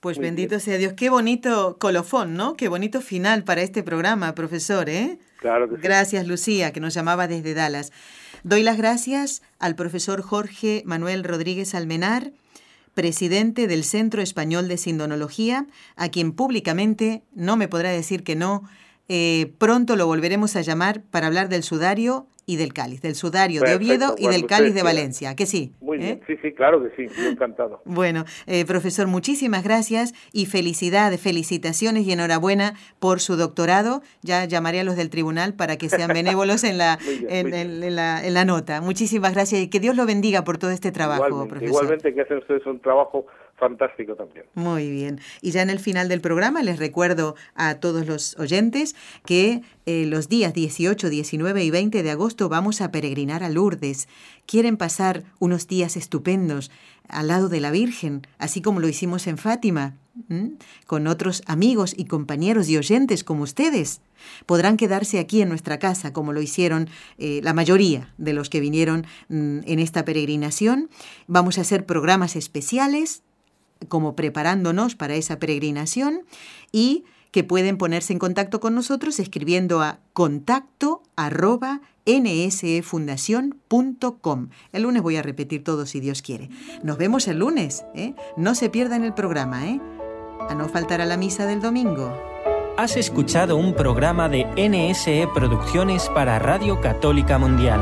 Pues bendito sea Dios. Qué bonito colofón, ¿no? Qué bonito final para este programa, profesor, ¿eh? Claro Gracias, Lucía, que nos llamaba desde Dallas. Doy las gracias al profesor Jorge Manuel Rodríguez Almenar, presidente del Centro Español de Sindonología, a quien públicamente no me podrá decir que no eh, pronto lo volveremos a llamar para hablar del sudario y del cáliz, del sudario de Oviedo y del cáliz de Valencia, que sí. Muy bien, ¿Eh? sí, sí, claro que sí, encantado. *laughs* Bueno, eh, profesor, muchísimas gracias y felicidades, felicitaciones y enhorabuena por su doctorado. Ya llamaré a los del tribunal para que sean benévolos en la, *laughs* en, la, en la nota. Muchísimas gracias y que Dios lo bendiga por todo este trabajo, profesor. Igualmente que hacen ustedes un trabajo fantástico también. Muy bien. Y ya en el final del programa les recuerdo a todos los oyentes que eh, los días 18, 19 y 20 de agosto vamos a peregrinar a Lourdes. Quieren pasar unos días estupendos al lado de la Virgen, así como lo hicimos en Fátima, con otros amigos y compañeros y oyentes como ustedes. Podrán quedarse aquí en nuestra casa, como lo hicieron eh, la mayoría de los que vinieron mm, en esta peregrinación. Vamos a hacer programas especiales como preparándonos para esa peregrinación y que pueden ponerse en contacto con nosotros escribiendo a contacto arroba nsefundación.com. El lunes voy a repetir todo si Dios quiere. Nos vemos el lunes. ¿eh? No se pierdan el programa. ¿eh? A no faltar a la misa del domingo. Has escuchado un programa de NSE Producciones para Radio Católica Mundial.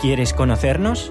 ¿Quieres conocernos?